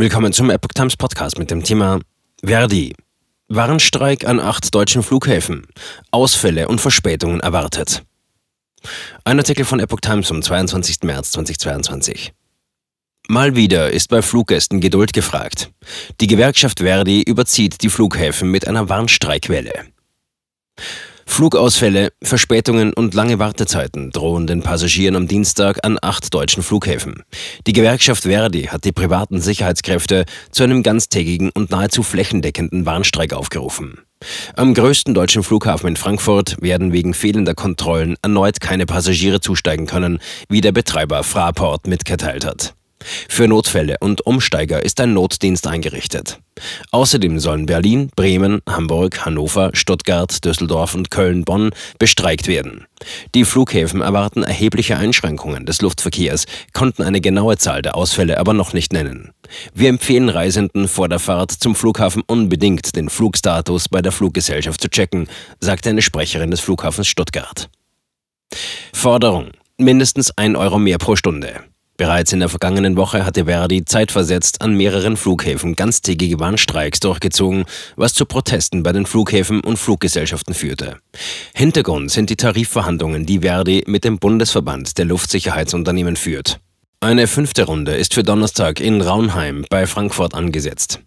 Willkommen zum Epoch Times Podcast mit dem Thema Verdi. Warnstreik an acht deutschen Flughäfen. Ausfälle und Verspätungen erwartet. Ein Artikel von Epoch Times vom 22. März 2022. Mal wieder ist bei Fluggästen Geduld gefragt. Die Gewerkschaft Verdi überzieht die Flughäfen mit einer Warnstreikwelle. Flugausfälle, Verspätungen und lange Wartezeiten drohen den Passagieren am Dienstag an acht deutschen Flughäfen. Die Gewerkschaft Verdi hat die privaten Sicherheitskräfte zu einem ganztägigen und nahezu flächendeckenden Warnstreik aufgerufen. Am größten deutschen Flughafen in Frankfurt werden wegen fehlender Kontrollen erneut keine Passagiere zusteigen können, wie der Betreiber Fraport mitgeteilt hat. Für Notfälle und Umsteiger ist ein Notdienst eingerichtet. Außerdem sollen Berlin, Bremen, Hamburg, Hannover, Stuttgart, Düsseldorf und Köln-Bonn bestreikt werden. Die Flughäfen erwarten erhebliche Einschränkungen des Luftverkehrs, konnten eine genaue Zahl der Ausfälle aber noch nicht nennen. Wir empfehlen Reisenden vor der Fahrt zum Flughafen unbedingt den Flugstatus bei der Fluggesellschaft zu checken, sagte eine Sprecherin des Flughafens Stuttgart. Forderung mindestens ein Euro mehr pro Stunde. Bereits in der vergangenen Woche hatte Verdi zeitversetzt an mehreren Flughäfen ganztägige Warnstreiks durchgezogen, was zu Protesten bei den Flughäfen und Fluggesellschaften führte. Hintergrund sind die Tarifverhandlungen, die Verdi mit dem Bundesverband der Luftsicherheitsunternehmen führt. Eine fünfte Runde ist für Donnerstag in Raunheim bei Frankfurt angesetzt.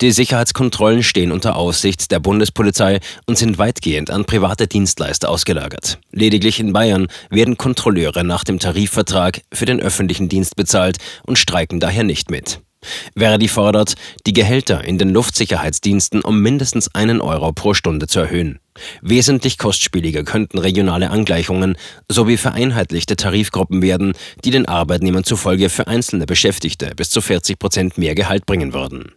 Die Sicherheitskontrollen stehen unter Aufsicht der Bundespolizei und sind weitgehend an private Dienstleister ausgelagert. Lediglich in Bayern werden Kontrolleure nach dem Tarifvertrag für den öffentlichen Dienst bezahlt und streiken daher nicht mit. Verdi fordert, die Gehälter in den Luftsicherheitsdiensten um mindestens einen Euro pro Stunde zu erhöhen. Wesentlich kostspieliger könnten regionale Angleichungen sowie vereinheitlichte Tarifgruppen werden, die den Arbeitnehmern zufolge für einzelne Beschäftigte bis zu 40 Prozent mehr Gehalt bringen würden.